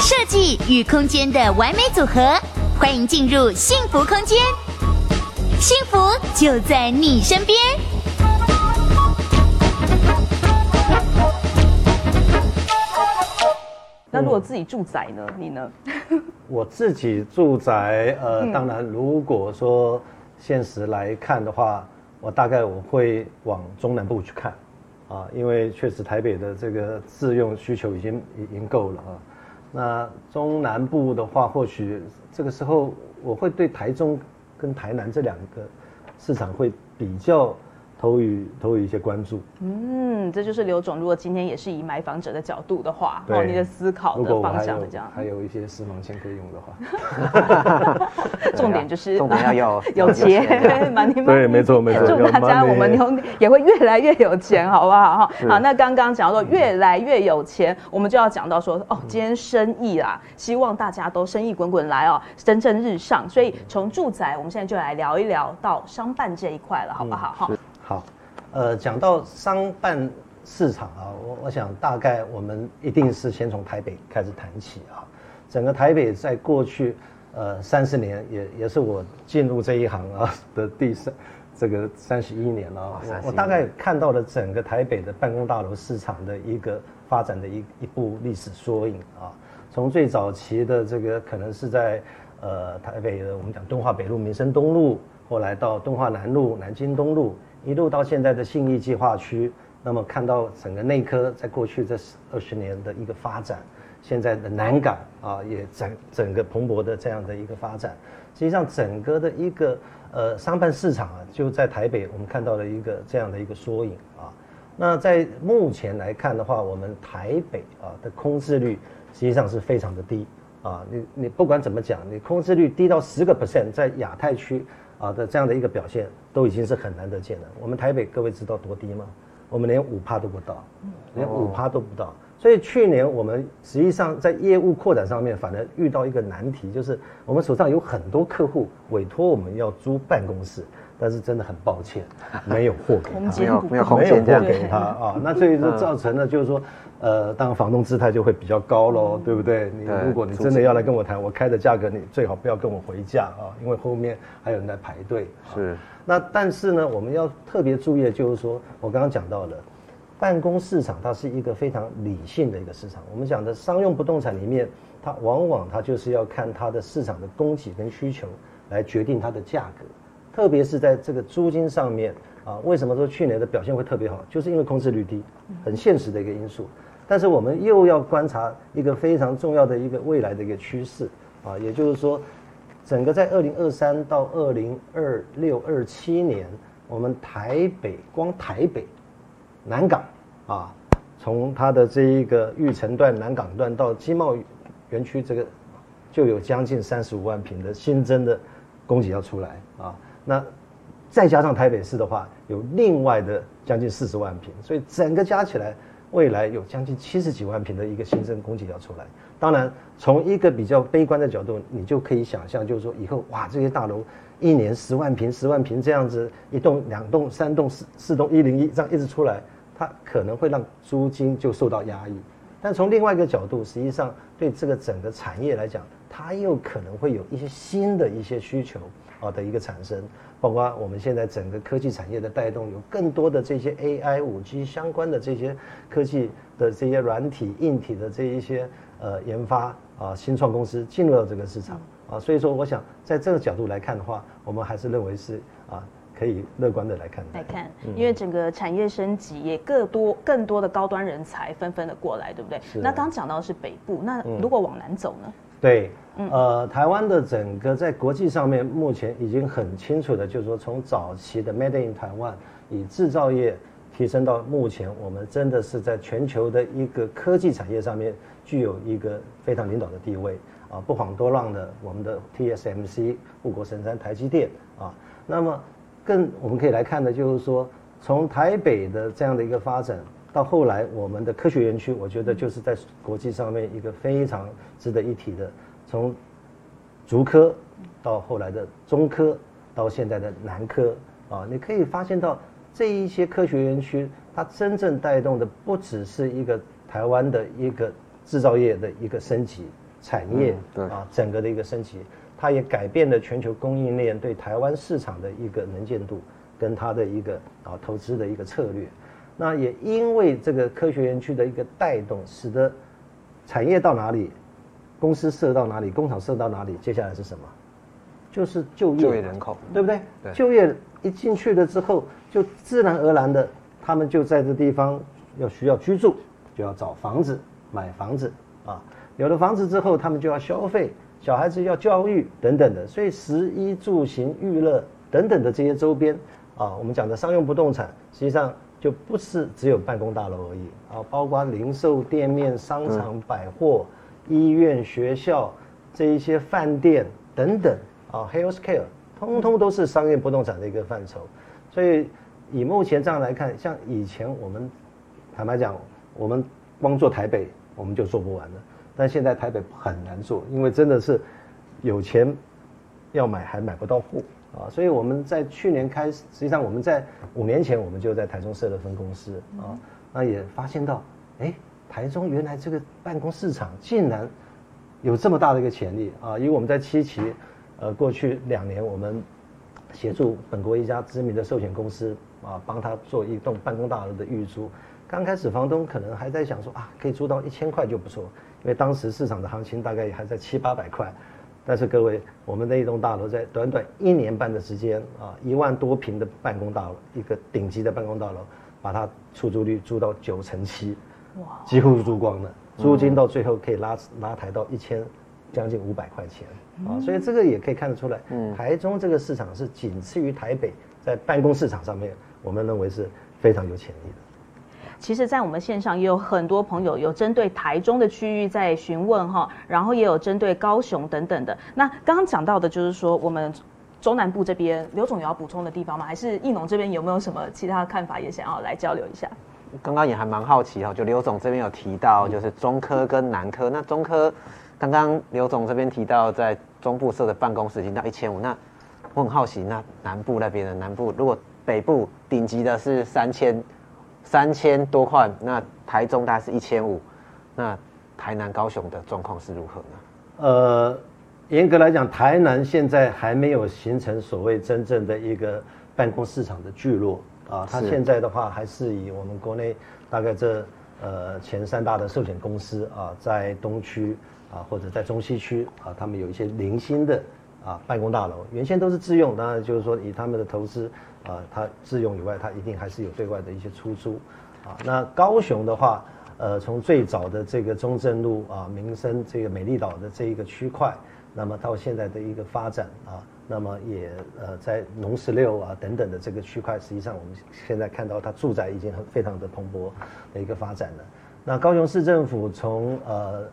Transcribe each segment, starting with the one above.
设计与空间的完美组合，欢迎进入幸福空间，幸福就在你身边。那如果自己住宅呢？你呢？我自己住宅，呃，当然，如果说现实来看的话，我大概我会往中南部去看，啊，因为确实台北的这个自用需求已经已经够了啊。那中南部的话，或许这个时候我会对台中跟台南这两个市场会比较。投予投予一些关注，嗯，这就是刘总。如果今天也是以买房者的角度的话，哦，你的思考的方向是这样。还有一些私房钱可以用的话，重点就是重点要 有有钱，对，没错没错。祝大家我们也会越来越有钱，好不好？哈，好。那刚刚讲到越来越有钱，我们就要讲到说，哦，今天生意啦，希望大家都生意滚滚来哦，蒸蒸日上。所以从住宅，我们现在就来聊一聊到商办这一块了，好不好？哈。好，呃，讲到商办市场啊，我我想大概我们一定是先从台北开始谈起啊。整个台北在过去呃三十年，也也是我进入这一行啊的第三这个三十一年了啊。我我大概看到了整个台北的办公大楼市场的一个发展的一一部历史缩影啊。从最早期的这个可能是在呃台北的我们讲敦化北路、民生东路，后来到敦化南路、南京东路。一路到现在的信义计划区，那么看到整个内科在过去这二十年的一个发展，现在的南港啊也整整个蓬勃的这样的一个发展，实际上整个的一个呃商办市场啊就在台北，我们看到了一个这样的一个缩影啊。那在目前来看的话，我们台北啊的空置率实际上是非常的低啊。你你不管怎么讲，你空置率低到十个 percent，在亚太区。啊的这样的一个表现都已经是很难得见了。我们台北各位知道多低吗？我们连五趴都不到，连五趴都不到。所以去年我们实际上在业务扩展上面，反而遇到一个难题，就是我们手上有很多客户委托我们要租办公室，但是真的很抱歉，没有货给他，没有没有没有货给他啊。那所以就造成了就是说。呃，当然房东姿态就会比较高喽，嗯、对不对？你如果你真的要来跟我谈，我开的价格你最好不要跟我回价啊，因为后面还有人在排队。是、啊。那但是呢，我们要特别注意的就是说，我刚刚讲到了，办公市场它是一个非常理性的一个市场。我们讲的商用不动产里面，它往往它就是要看它的市场的供给跟需求来决定它的价格，特别是在这个租金上面啊。为什么说去年的表现会特别好？就是因为空置率低，很现实的一个因素。但是我们又要观察一个非常重要的一个未来的一个趋势啊，也就是说，整个在二零二三到二零二六二七年，我们台北光台北南港啊，从它的这一个玉成段、南港段到经贸园区，这个就有将近三十五万平的新增的供给要出来啊。那再加上台北市的话，有另外的将近四十万平，所以整个加起来。未来有将近七十几万平的一个新增供给要出来，当然从一个比较悲观的角度，你就可以想象，就是说以后哇，这些大楼一年十万平、十万平这样子，一栋、两栋、三栋、四四栋、一零一这样一直出来，它可能会让租金就受到压抑。但从另外一个角度，实际上对这个整个产业来讲，它又可能会有一些新的一些需求啊的一个产生。包括我们现在整个科技产业的带动，有更多的这些 AI、五 G 相关的这些科技的这些软体、硬体的这一些呃研发啊，新创公司进入到这个市场啊，所以说我想在这个角度来看的话，我们还是认为是啊可以乐观的来看。来看，因为整个产业升级也更多更多的高端人才纷纷的过来，对不对？那刚讲到的是北部，那如果往南走呢？对。呃，台湾的整个在国际上面目前已经很清楚的，就是说从早期的 Made in Taiwan 以制造业提升到目前，我们真的是在全球的一个科技产业上面具有一个非常领导的地位啊，不遑多让的我们的 TSMC 护国神山台积电啊，那么更我们可以来看的就是说，从台北的这样的一个发展到后来我们的科学园区，我觉得就是在国际上面一个非常值得一提的。从竹科到后来的中科，到现在的南科，啊，你可以发现到这一些科学园区，它真正带动的不只是一个台湾的一个制造业的一个升级，产业、嗯、啊整个的一个升级，它也改变了全球供应链对台湾市场的一个能见度，跟它的一个啊投资的一个策略。那也因为这个科学园区的一个带动，使得产业到哪里，公司设到哪里，工厂设到哪里，接下来是什么？就是就业，就业人口，对不对？对。就业一进去了之后，就自然而然的，他们就在这地方要需要居住，就要找房子，买房子啊。有了房子之后，他们就要消费，小孩子要教育等等的。所以食衣住行娱乐等等的这些周边啊，我们讲的商用不动产，实际上。就不是只有办公大楼而已啊，包括零售店面、商场、百货、嗯、医院、学校这一些饭店等等啊，healthcare，通通都是商业不动产的一个范畴。所以以目前这样来看，像以前我们坦白讲，我们光做台北我们就做不完了，但现在台北很难做，因为真的是有钱要买还买不到货。啊，所以我们在去年开始，实际上我们在五年前我们就在台中设了分公司啊，那也发现到，哎，台中原来这个办公市场竟然有这么大的一个潜力啊！因为我们在七期，呃，过去两年我们协助本国一家知名的寿险公司啊，帮他做一栋办公大楼的预租，刚开始房东可能还在想说啊，可以租到一千块就不错，因为当时市场的行情大概也还在七八百块。但是各位，我们那一栋大楼在短短一年半的时间啊，一万多平的办公大楼，一个顶级的办公大楼，把它出租率租到九成七，哇，几乎租光了，租金到最后可以拉拉抬到一千，将近五百块钱啊，所以这个也可以看得出来，台中这个市场是仅次于台北，在办公市场上面，我们认为是非常有潜力的。其实，在我们线上也有很多朋友有针对台中的区域在询问哈，然后也有针对高雄等等的。那刚刚讲到的就是说，我们中南部这边，刘总有要补充的地方吗？还是奕农这边有没有什么其他的看法，也想要来交流一下？刚刚也还蛮好奇哈，就刘总这边有提到，就是中科跟南科。那中科，刚刚刘总这边提到，在中部设的办公室已经到一千五。那我很好奇，那南部那边的南部，如果北部顶级的是三千。三千多块，那台中大概是一千五，那台南、高雄的状况是如何呢？呃，严格来讲，台南现在还没有形成所谓真正的一个办公市场的聚落啊。它现在的话，还是以我们国内大概这呃前三大的寿险公司啊，在东区啊或者在中西区啊，他们有一些零星的啊办公大楼，原先都是自用，当然就是说以他们的投资。啊，它自用以外，它一定还是有对外的一些出租，啊，那高雄的话，呃，从最早的这个中正路啊、民生这个美丽岛的这一个区块，那么到现在的一个发展啊，那么也呃在农十六啊等等的这个区块，实际上我们现在看到它住宅已经很非常的蓬勃的一个发展了。那高雄市政府从呃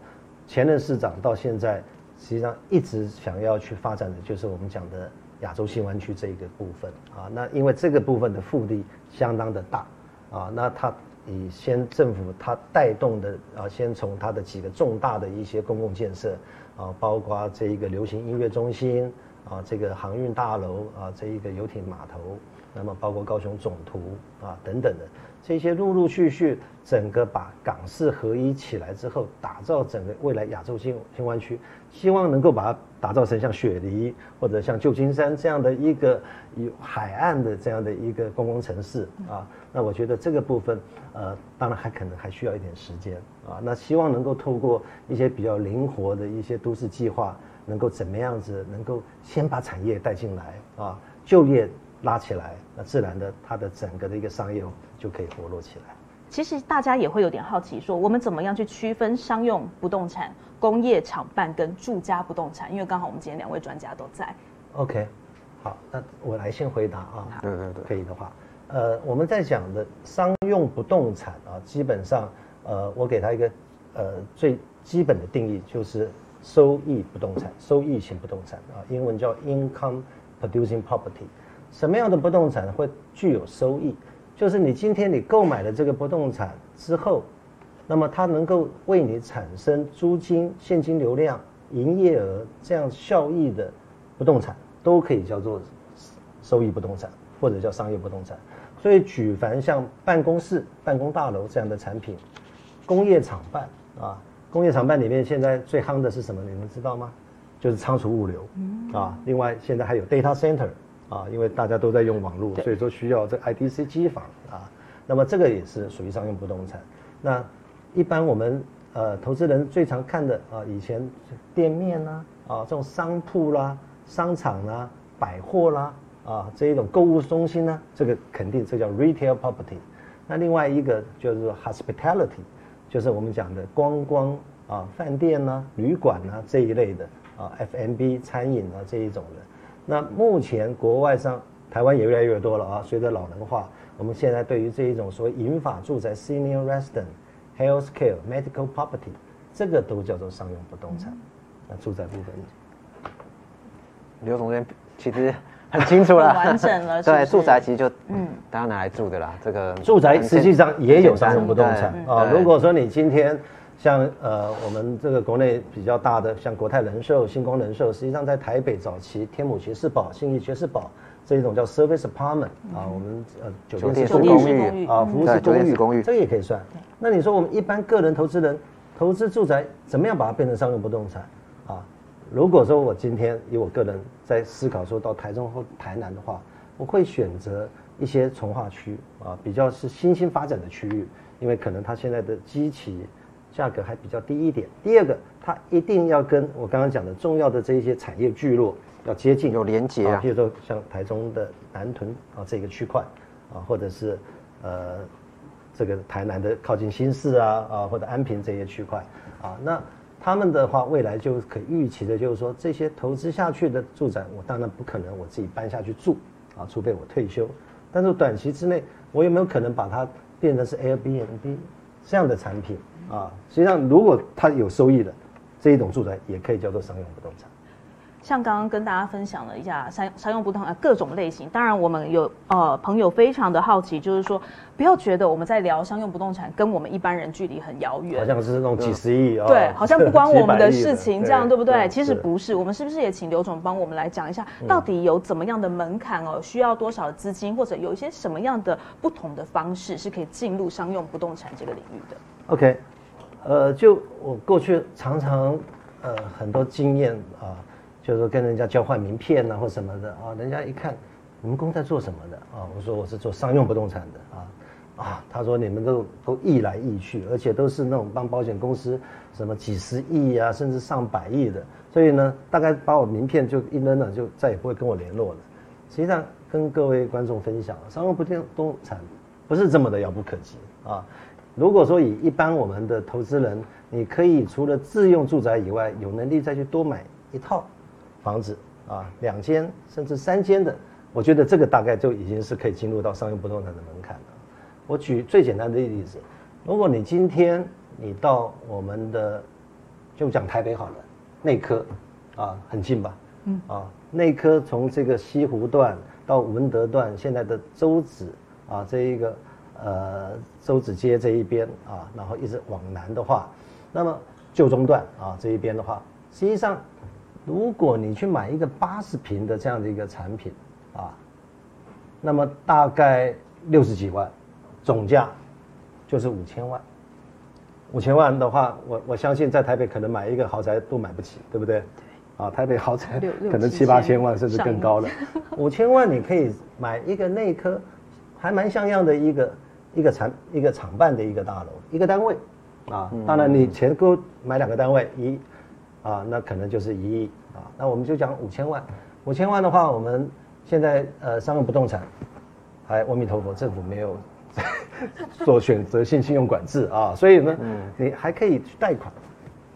前任市长到现在，实际上一直想要去发展的就是我们讲的。亚洲新湾区这一个部分啊，那因为这个部分的腹地相当的大啊，那它以先政府它带动的啊，先从它的几个重大的一些公共建设啊，包括这一个流行音乐中心啊，这个航运大楼啊，这一个游艇码头，那么包括高雄总图啊等等的。这些陆陆续续，整个把港市合一起来之后，打造整个未来亚洲新新湾区，希望能够把它打造成像雪梨或者像旧金山这样的一个有海岸的这样的一个观光城市啊。那我觉得这个部分，呃，当然还可能还需要一点时间啊。那希望能够透过一些比较灵活的一些都市计划，能够怎么样子，能够先把产业带进来啊，就业。拉起来，那自然的，它的整个的一个商业就可以活络起来。其实大家也会有点好奇，说我们怎么样去区分商用不动产、工业厂办跟住家不动产？因为刚好我们今天两位专家都在。OK，好，那我来先回答啊。对对对，可以的话，呃，我们在讲的商用不动产啊，基本上，呃，我给它一个呃最基本的定义，就是收益不动产，收益型不动产啊，英文叫 income producing property。什么样的不动产会具有收益？就是你今天你购买了这个不动产之后，那么它能够为你产生租金、现金流量、营业额这样效益的不动产，都可以叫做收益不动产，或者叫商业不动产。所以举凡像办公室、办公大楼这样的产品，工业厂办啊，工业厂办里面现在最夯的是什么？你们知道吗？就是仓储物流啊。另外现在还有 data center 啊，因为大家都在用网络，所以说需要这 IDC 机房啊。那么这个也是属于商用不动产。那一般我们呃投资人最常看的啊，以前店面啦啊，这种商铺啦、商场啦、百货啦。啊，这一种购物中心呢，这个肯定这叫 retail property。那另外一个就是 hospitality，就是我们讲的观光啊、饭店呐、啊、旅馆呐、啊、这一类的啊，F&B 餐饮啊这一种的。那目前国外上，台湾也越来越多了啊。随着老人化，我们现在对于这一种所谓银发住宅 （senior resident）、healthcare、medical property，这个都叫做商用不动产。那住宅部分，刘总监其实。很清楚了，完整了。对，住宅其实就嗯，大家拿来住的啦。这个住宅实际上也有商用不动产啊。如果说你今天像呃我们这个国内比较大的像国泰人寿、新光人寿，实际上在台北早期天母爵士堡、信义爵士堡这一种叫 service apartment 啊，我们呃酒店式公寓啊，服务式公寓，公寓这个也可以算。那你说我们一般个人投资人投资住宅，怎么样把它变成商用不动产啊？如果说我今天以我个人在思考说到台中或台南的话，我会选择一些从化区啊，比较是新兴发展的区域，因为可能它现在的基期价格还比较低一点。第二个，它一定要跟我刚刚讲的重要的这一些产业聚落要接近，有连接啊。譬如说像台中的南屯啊这个区块啊，或者是呃这个台南的靠近新市啊啊或者安平这些区块啊，那。他们的话，未来就可预期的，就是说这些投资下去的住宅，我当然不可能我自己搬下去住啊，除非我退休。但是短期之内，我有没有可能把它变成是 Airbnb 这样的产品啊？实际上，如果它有收益的这一种住宅，也可以叫做商用不动产。像刚刚跟大家分享了一下商商用不动产各种类型，当然我们有呃朋友非常的好奇，就是说不要觉得我们在聊商用不动产跟我们一般人距离很遥远，好像是那种几十亿啊，对，好像不关我们的事情 这样，对不对？其实不是，我们是不是也请刘总帮我们来讲一下，到底有怎么样的门槛哦？需要多少资金，或者有一些什么样的不同的方式是可以进入商用不动产这个领域的？OK，呃，就我过去常常呃很多经验啊。就是说跟人家交换名片、啊，或什么的啊，人家一看，你们公司在做什么的啊？我说我是做商用不动产的啊，啊，他说你们都都亿来亿去，而且都是那种帮保险公司什么几十亿啊，甚至上百亿的，所以呢，大概把我名片就一扔了，就再也不会跟我联络了。实际上跟各位观众分享，商用不动产不是这么的遥不可及啊。如果说以一般我们的投资人，你可以除了自用住宅以外，有能力再去多买一套。房子啊，两间甚至三间的，我觉得这个大概就已经是可以进入到商用不动产的门槛了。我举最简单的例子，如果你今天你到我们的，就讲台北好了，内科啊，很近吧？嗯啊，内科从这个西湖段到文德段，现在的周子啊这一个呃周子街这一边啊，然后一直往南的话，那么旧中段啊这一边的话，实际上。如果你去买一个八十平的这样的一个产品，啊，那么大概六十几万，总价就是五千万。五千万的话，我我相信在台北可能买一个豪宅都买不起，对不对？啊，台北豪宅可能七八千万甚至更高了。五千万你可以买一个内科，还蛮像样的一个一个厂一个厂办的一个大楼一个单位，啊，当然你钱够买两个单位一。啊，那可能就是一亿啊。那我们就讲五千万，五千万的话，我们现在呃商用不动产，还阿弥陀佛，政府没有 做选择性信用管制啊，所以呢，嗯，你还可以去贷款，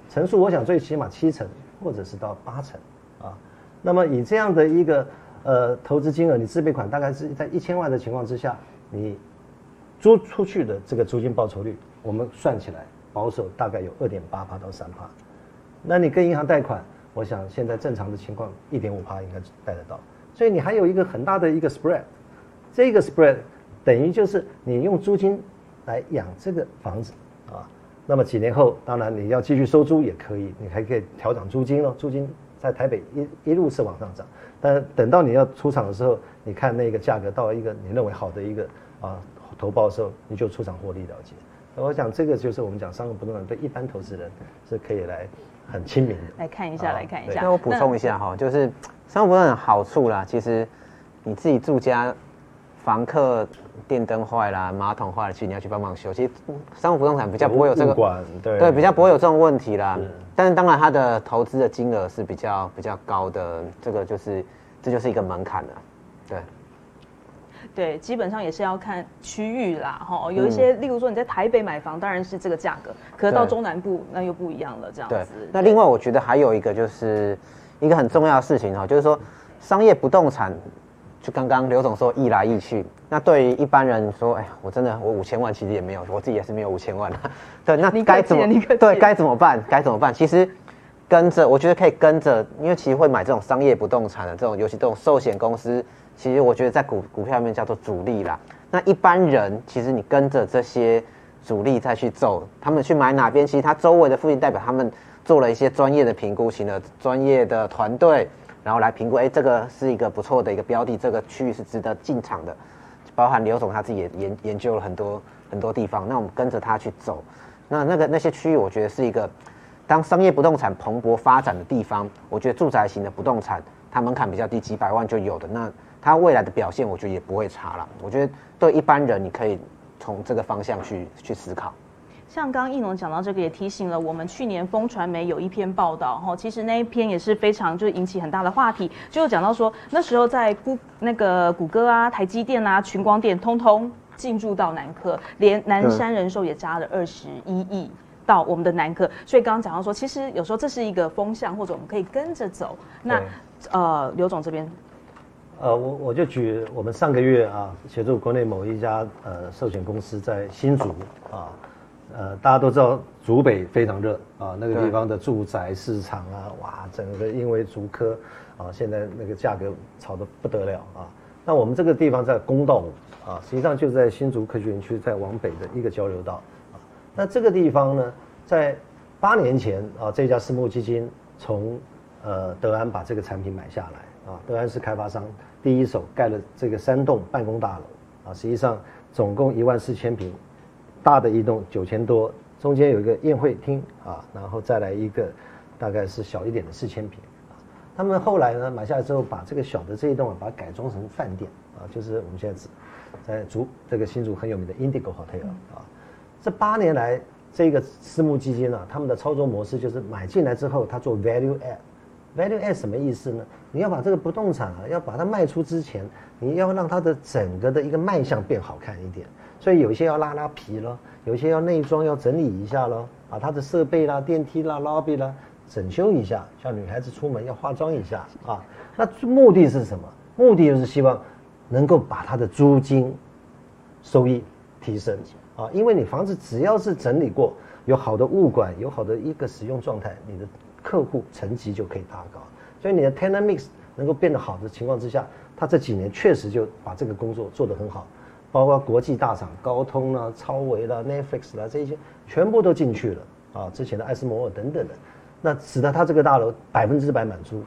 成数我想最起码七成或者是到八成啊。那么以这样的一个呃投资金额，你自备款大概是在一千万的情况之下，你租出去的这个租金报酬率，我们算起来保守大概有二点八趴到三趴。那你跟银行贷款，我想现在正常的情况一点五趴应该贷得到，所以你还有一个很大的一个 spread，这个 spread 等于就是你用租金来养这个房子啊，那么几年后当然你要继续收租也可以，你还可以调涨租金咯，租金在台北一一路是往上涨，但等到你要出场的时候，你看那个价格到一个你认为好的一个啊投报的时候，你就出场获利了结。我想这个就是我们讲商用不动产对一般投资人是可以来很亲民的。来看一下，来看一下。那我补充一下哈，就是商务不动产好处啦，其实你自己住家，房客电灯坏啦，马桶坏了，其实你要去帮忙修。其实商务不动产比较不会有这个，对对，比较不会有这种问题啦。但是当然它的投资的金额是比较比较高的，这个就是这就是一个门槛了，对。对，基本上也是要看区域啦，哈，有一些，例如说你在台北买房，当然是这个价格，可是到中南部那又不一样了，这样子。那另外我觉得还有一个就是一个很重要的事情哈，就是说商业不动产，就刚刚刘总说易来易去，那对于一般人说，哎呀，我真的我五千万其实也没有，我自己也是没有五千万的，对，那该怎么对该怎么办？该怎么办？其实跟着，我觉得可以跟着，因为其实会买这种商业不动产的这种，尤其这种寿险公司。其实我觉得在股股票里面叫做主力啦。那一般人其实你跟着这些主力再去走，他们去买哪边，其实他周围的附近代表他们做了一些专业的评估，请了专业的团队，然后来评估，哎，这个是一个不错的一个标的，这个区域是值得进场的。包含刘总他自己也研研究了很多很多地方，那我们跟着他去走。那那个那些区域，我觉得是一个当商业不动产蓬勃发展的地方。我觉得住宅型的不动产，它门槛比较低，几百万就有的那。它未来的表现，我觉得也不会差了。我觉得对一般人，你可以从这个方向去去思考。像刚刚奕农讲到这个，也提醒了我们，去年风传媒有一篇报道，哈，其实那一篇也是非常就是引起很大的话题，就讲到说那时候在谷那个谷歌啊、台积电啊、群光电，通通进驻到南科，连南山人寿也加了二十一亿到我们的南科。所以刚刚讲到说，其实有时候这是一个风向，或者我们可以跟着走。那呃，刘总这边。呃，我我就举我们上个月啊，协助国内某一家呃寿险公司在新竹啊，呃，大家都知道竹北非常热啊，那个地方的住宅市场啊，哇，整个因为竹科啊，现在那个价格炒得不得了啊。那我们这个地方在公道五啊，实际上就在新竹科学园区在往北的一个交流道啊。那这个地方呢，在八年前啊，这家私募基金从呃德安把这个产品买下来。啊，德安是开发商，第一手盖了这个三栋办公大楼，啊，实际上总共一万四千平，大的一栋九千多，中间有一个宴会厅啊，然后再来一个大概是小一点的四千平，他们后来呢买下来之后，把这个小的这一栋啊，把它改装成饭店，啊，就是我们现在在竹这个新竹很有名的 Indigo Hotel 啊，这八年来这个私募基金啊，他们的操作模式就是买进来之后，他做 value add。Value add 什么意思呢？你要把这个不动产啊，要把它卖出之前，你要让它的整个的一个卖相变好看一点。所以有一些要拉拉皮咯，有些要内装要整理一下咯，把它的设备啦、电梯啦、lobby 啦整修一下。像女孩子出门要化妆一下啊。那目的是什么？目的就是希望能够把它的租金收益提升啊。因为你房子只要是整理过，有好的物管，有好的一个使用状态，你的。客户层级就可以拉高，所以你的 tenant mix 能够变得好的情况之下，他这几年确实就把这个工作做得很好，包括国际大厂高通啦、超维啦、Netflix 啦这些全部都进去了啊，之前的艾斯摩尔等等的，那使得他这个大楼百分之百满租，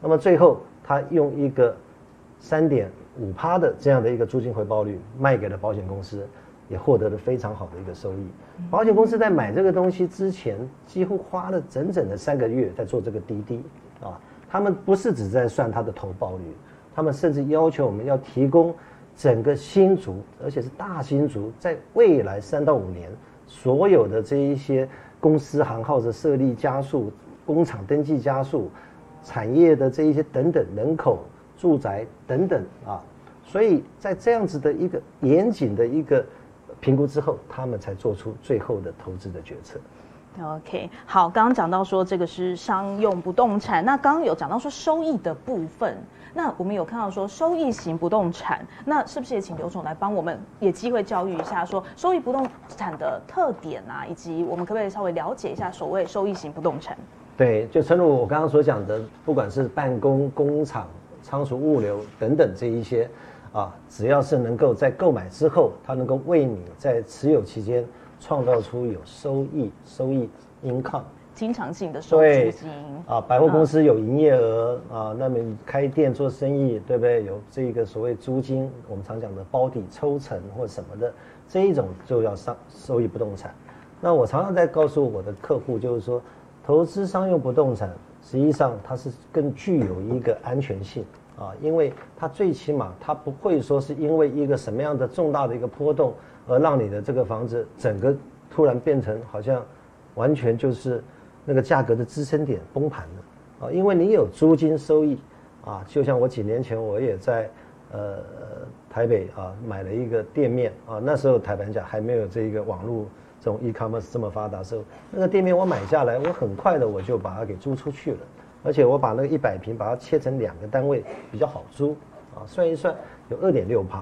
那么最后他用一个三点五趴的这样的一个租金回报率卖给了保险公司。也获得了非常好的一个收益。保险公司在买这个东西之前，几乎花了整整的三个月在做这个滴滴啊。他们不是只在算它的投报率，他们甚至要求我们要提供整个新竹，而且是大新竹，在未来三到五年所有的这一些公司行号的设立加速、工厂登记加速、产业的这一些等等人口、住宅等等啊。所以在这样子的一个严谨的一个。评估之后，他们才做出最后的投资的决策。OK，好，刚刚讲到说这个是商用不动产，那刚刚有讲到说收益的部分，那我们有看到说收益型不动产，那是不是也请刘总来帮我们也机会教育一下，说收益不动产的特点啊，以及我们可不可以稍微了解一下所谓收益型不动产？对，就正如我刚刚所讲的，不管是办公、工厂、仓储、物流等等这一些。啊，只要是能够在购买之后，它能够为你在持有期间创造出有收益、收益 income 经常性的收租金啊，百货公司有营业额啊，那么你开店做生意，对不对？有这个所谓租金，我们常讲的包底抽成或什么的，这一种就要上收益不动产。那我常常在告诉我的客户，就是说，投资商用不动产，实际上它是更具有一个安全性啊，因为它最起码它不会说是因为一个什么样的重大的一个波动，而让你的这个房子整个突然变成好像完全就是。那个价格的支撑点崩盘了啊，因为你有租金收益啊，就像我几年前我也在呃台北啊买了一个店面啊，那时候台湾价还没有这一个网络这种 e-commerce 这么发达的时候，那个店面我买下来，我很快的我就把它给租出去了，而且我把那个一百平把它切成两个单位比较好租啊，算一算有二点六趴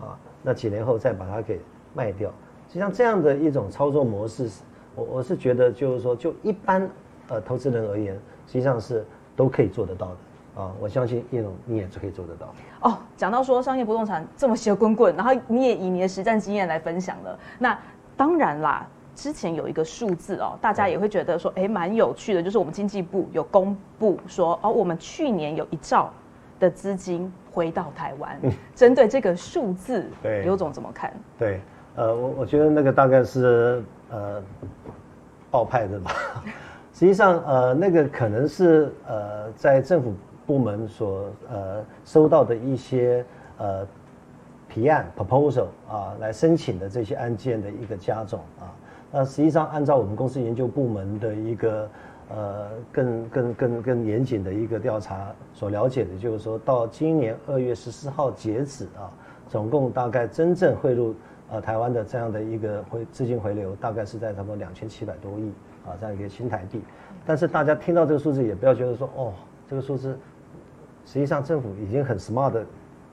啊，那几年后再把它给卖掉，实际上这样的一种操作模式。我我是觉得，就是说，就一般呃投资人而言，实际上是都可以做得到的啊。我相信叶总你也可以做得到。哦，讲到说商业不动产这么邪滚滚，然后你也以你的实战经验来分享了。那当然啦，之前有一个数字哦，大家也会觉得说，哎，蛮有趣的，就是我们经济部有公布说，哦，我们去年有一兆的资金回到台湾。嗯，针对这个数字，对，刘总怎么看？对，呃，我我觉得那个大概是。呃，报派的吧，实际上呃，那个可能是呃，在政府部门所呃收到的一些呃提案 proposal 啊，来申请的这些案件的一个加总啊。那实际上按照我们公司研究部门的一个呃更更更更严谨的一个调查所了解的，就是说到今年二月十四号截止啊，总共大概真正汇入。呃，台湾的这样的一个回资金回流，大概是在差不多两千七百多亿啊，这样一个新台币。但是大家听到这个数字，也不要觉得说，哦，这个数字，实际上政府已经很 smart 的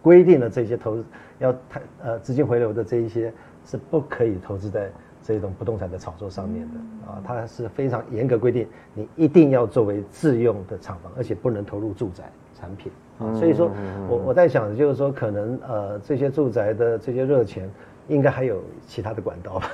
规定了这些投资要台呃资金回流的这一些是不可以投资在这种不动产的炒作上面的啊，它是非常严格规定，你一定要作为自用的厂房，而且不能投入住宅产品啊。所以说我我在想的就是说，可能呃这些住宅的这些热钱。应该还有其他的管道吧。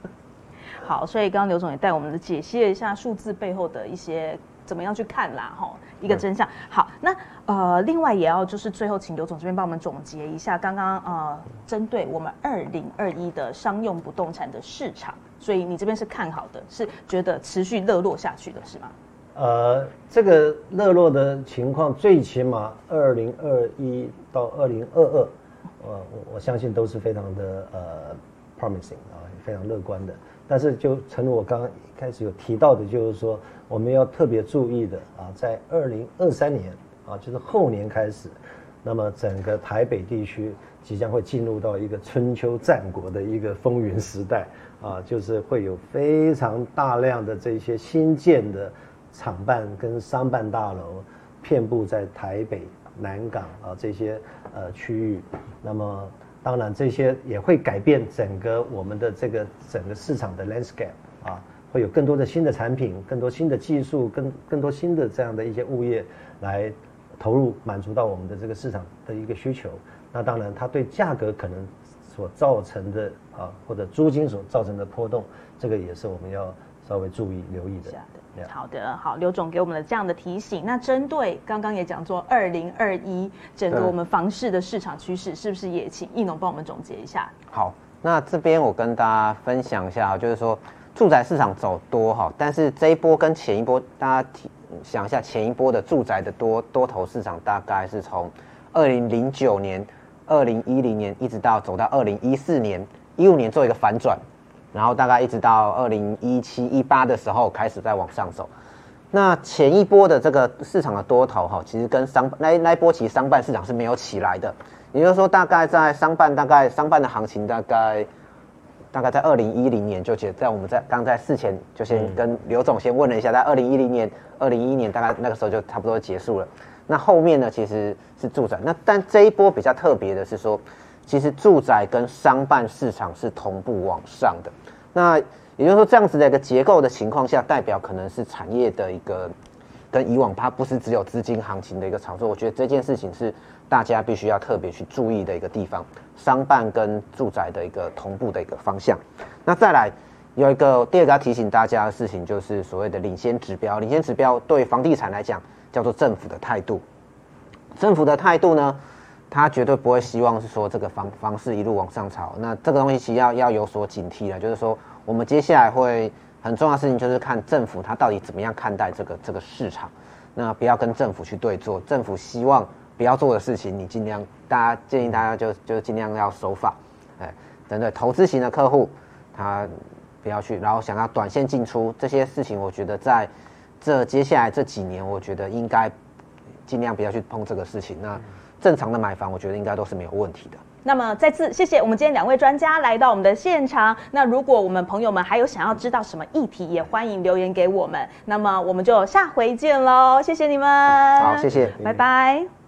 好，所以刚刚刘总也带我们的解析了一下数字背后的一些怎么样去看啦，哈，一个真相。好，那呃，另外也要就是最后请刘总这边帮我们总结一下刚刚呃，针对我们二零二一的商用不动产的市场，所以你这边是看好的，是觉得持续热络下去的是吗？呃，这个热络的情况，最起码二零二一到二零二二。我我相信都是非常的呃 promising 啊，非常乐观的。但是就诚如我刚刚一开始有提到的，就是说我们要特别注意的啊，在二零二三年啊，就是后年开始，那么整个台北地区即将会进入到一个春秋战国的一个风云时代啊，就是会有非常大量的这些新建的厂办跟商办大楼遍布在台北。南港啊，这些呃区域，那么当然这些也会改变整个我们的这个整个市场的 landscape 啊，会有更多的新的产品，更多新的技术，更更多新的这样的一些物业来投入，满足到我们的这个市场的一个需求。那当然，它对价格可能所造成的啊，或者租金所造成的波动，这个也是我们要稍微注意留意的。好的，好，刘总给我们的这样的提醒。那针对刚刚也讲说，二零二一整个我们房市的市场趋势，是不是也请易农帮我们总结一下？好，那这边我跟大家分享一下，就是说住宅市场走多哈，但是这一波跟前一波，大家想一下，前一波的住宅的多多头市场，大概是从二零零九年、二零一零年一直到走到二零一四年、一五年做一个反转。然后大概一直到二零一七一八的时候开始在往上走，那前一波的这个市场的多头哈，其实跟商那那一波其实商办市场是没有起来的，也就是说大概在商办大概商办的行情大概大概在二零一零年就结，在我们在刚在事前就先跟刘总先问了一下，在二零一零年二零一一年大概那个时候就差不多结束了，那后面呢其实是住宅，那但这一波比较特别的是说，其实住宅跟商办市场是同步往上的。那也就是说，这样子的一个结构的情况下，代表可能是产业的一个跟以往它不是只有资金行情的一个炒作。我觉得这件事情是大家必须要特别去注意的一个地方，商办跟住宅的一个同步的一个方向。那再来，有一个第二个要提醒大家的事情，就是所谓的领先指标。领先指标对房地产来讲，叫做政府的态度。政府的态度呢，他绝对不会希望是说这个房房市一路往上炒。那这个东西其实要要有所警惕了，就是说我们接下来会很重要的事情就是看政府他到底怎么样看待这个这个市场。那不要跟政府去对坐，政府希望不要做的事情，你尽量大家建议大家就就尽量要守法。哎，等等，投资型的客户他。不要去，然后想要短线进出这些事情，我觉得在这接下来这几年，我觉得应该尽量不要去碰这个事情。那正常的买房，我觉得应该都是没有问题的。那么再次谢谢我们今天两位专家来到我们的现场。那如果我们朋友们还有想要知道什么议题，也欢迎留言给我们。那么我们就下回见喽，谢谢你们。好，谢谢，拜拜。